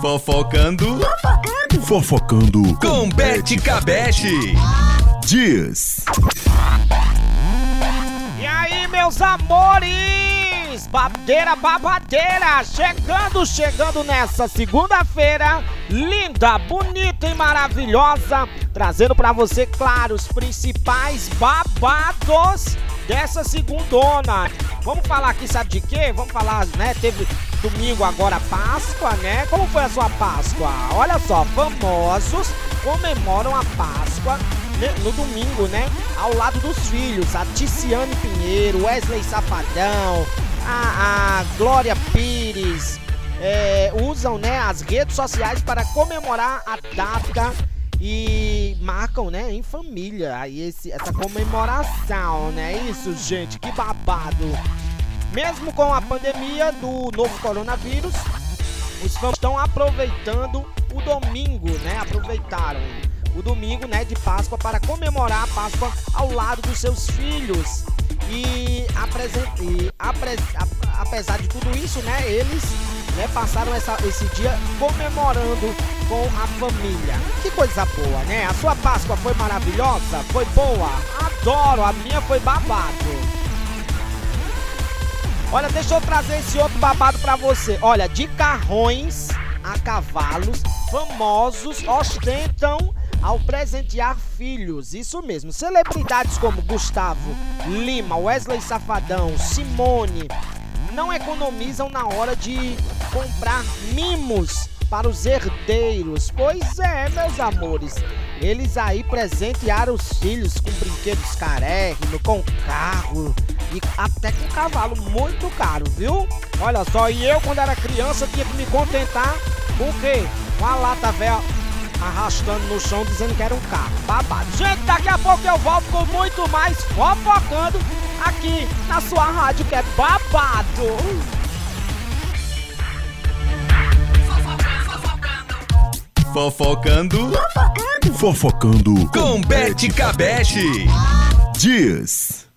Fofocando Fofocando com Bete Cabete. Dias. E aí, meus amores? Badeira, babadeira! Chegando, chegando nessa segunda-feira, linda, bonita e maravilhosa, trazendo pra você, claro, os principais babados dessa segundona. Vamos falar aqui, sabe de quê? Vamos falar, né? Teve domingo agora Páscoa, né? Como foi a sua Páscoa? Olha só, famosos comemoram a Páscoa né, no domingo, né? Ao lado dos filhos, a Ticiane Pinheiro, Wesley Safadão, a, a Glória Pires, é, usam né, as redes sociais para comemorar a data e marcam, né, em família aí esse, essa comemoração, né? Isso, gente, que babado. Mesmo com a pandemia do novo coronavírus, os fãs estão aproveitando o domingo, né? Aproveitaram o domingo, né, de Páscoa para comemorar a Páscoa ao lado dos seus filhos. E, e apre a apesar de tudo isso, né, eles né, passaram essa, esse dia comemorando com a família. Que coisa boa, né? A sua Páscoa foi maravilhosa? Foi boa? Adoro, a minha foi babado. Olha, deixa eu trazer esse outro babado pra você. Olha, de carrões a cavalos, famosos ostentam ao presentear filhos. Isso mesmo. Celebridades como Gustavo Lima, Wesley Safadão, Simone não economizam na hora de comprar mimos para os herdeiros. Pois é, meus amores. Eles aí presentearam os filhos com brinquedos carérrimos, com carro e até com cavalo muito caro, viu? Olha só, e eu quando era criança tinha que me contentar com o quê? Com a lata velha arrastando no chão dizendo que era um carro. Babado. Gente, daqui a pouco eu volto com muito mais fofocando aqui na sua rádio que é babado. Fofocando Fofocando com Bete Cabete. Dias.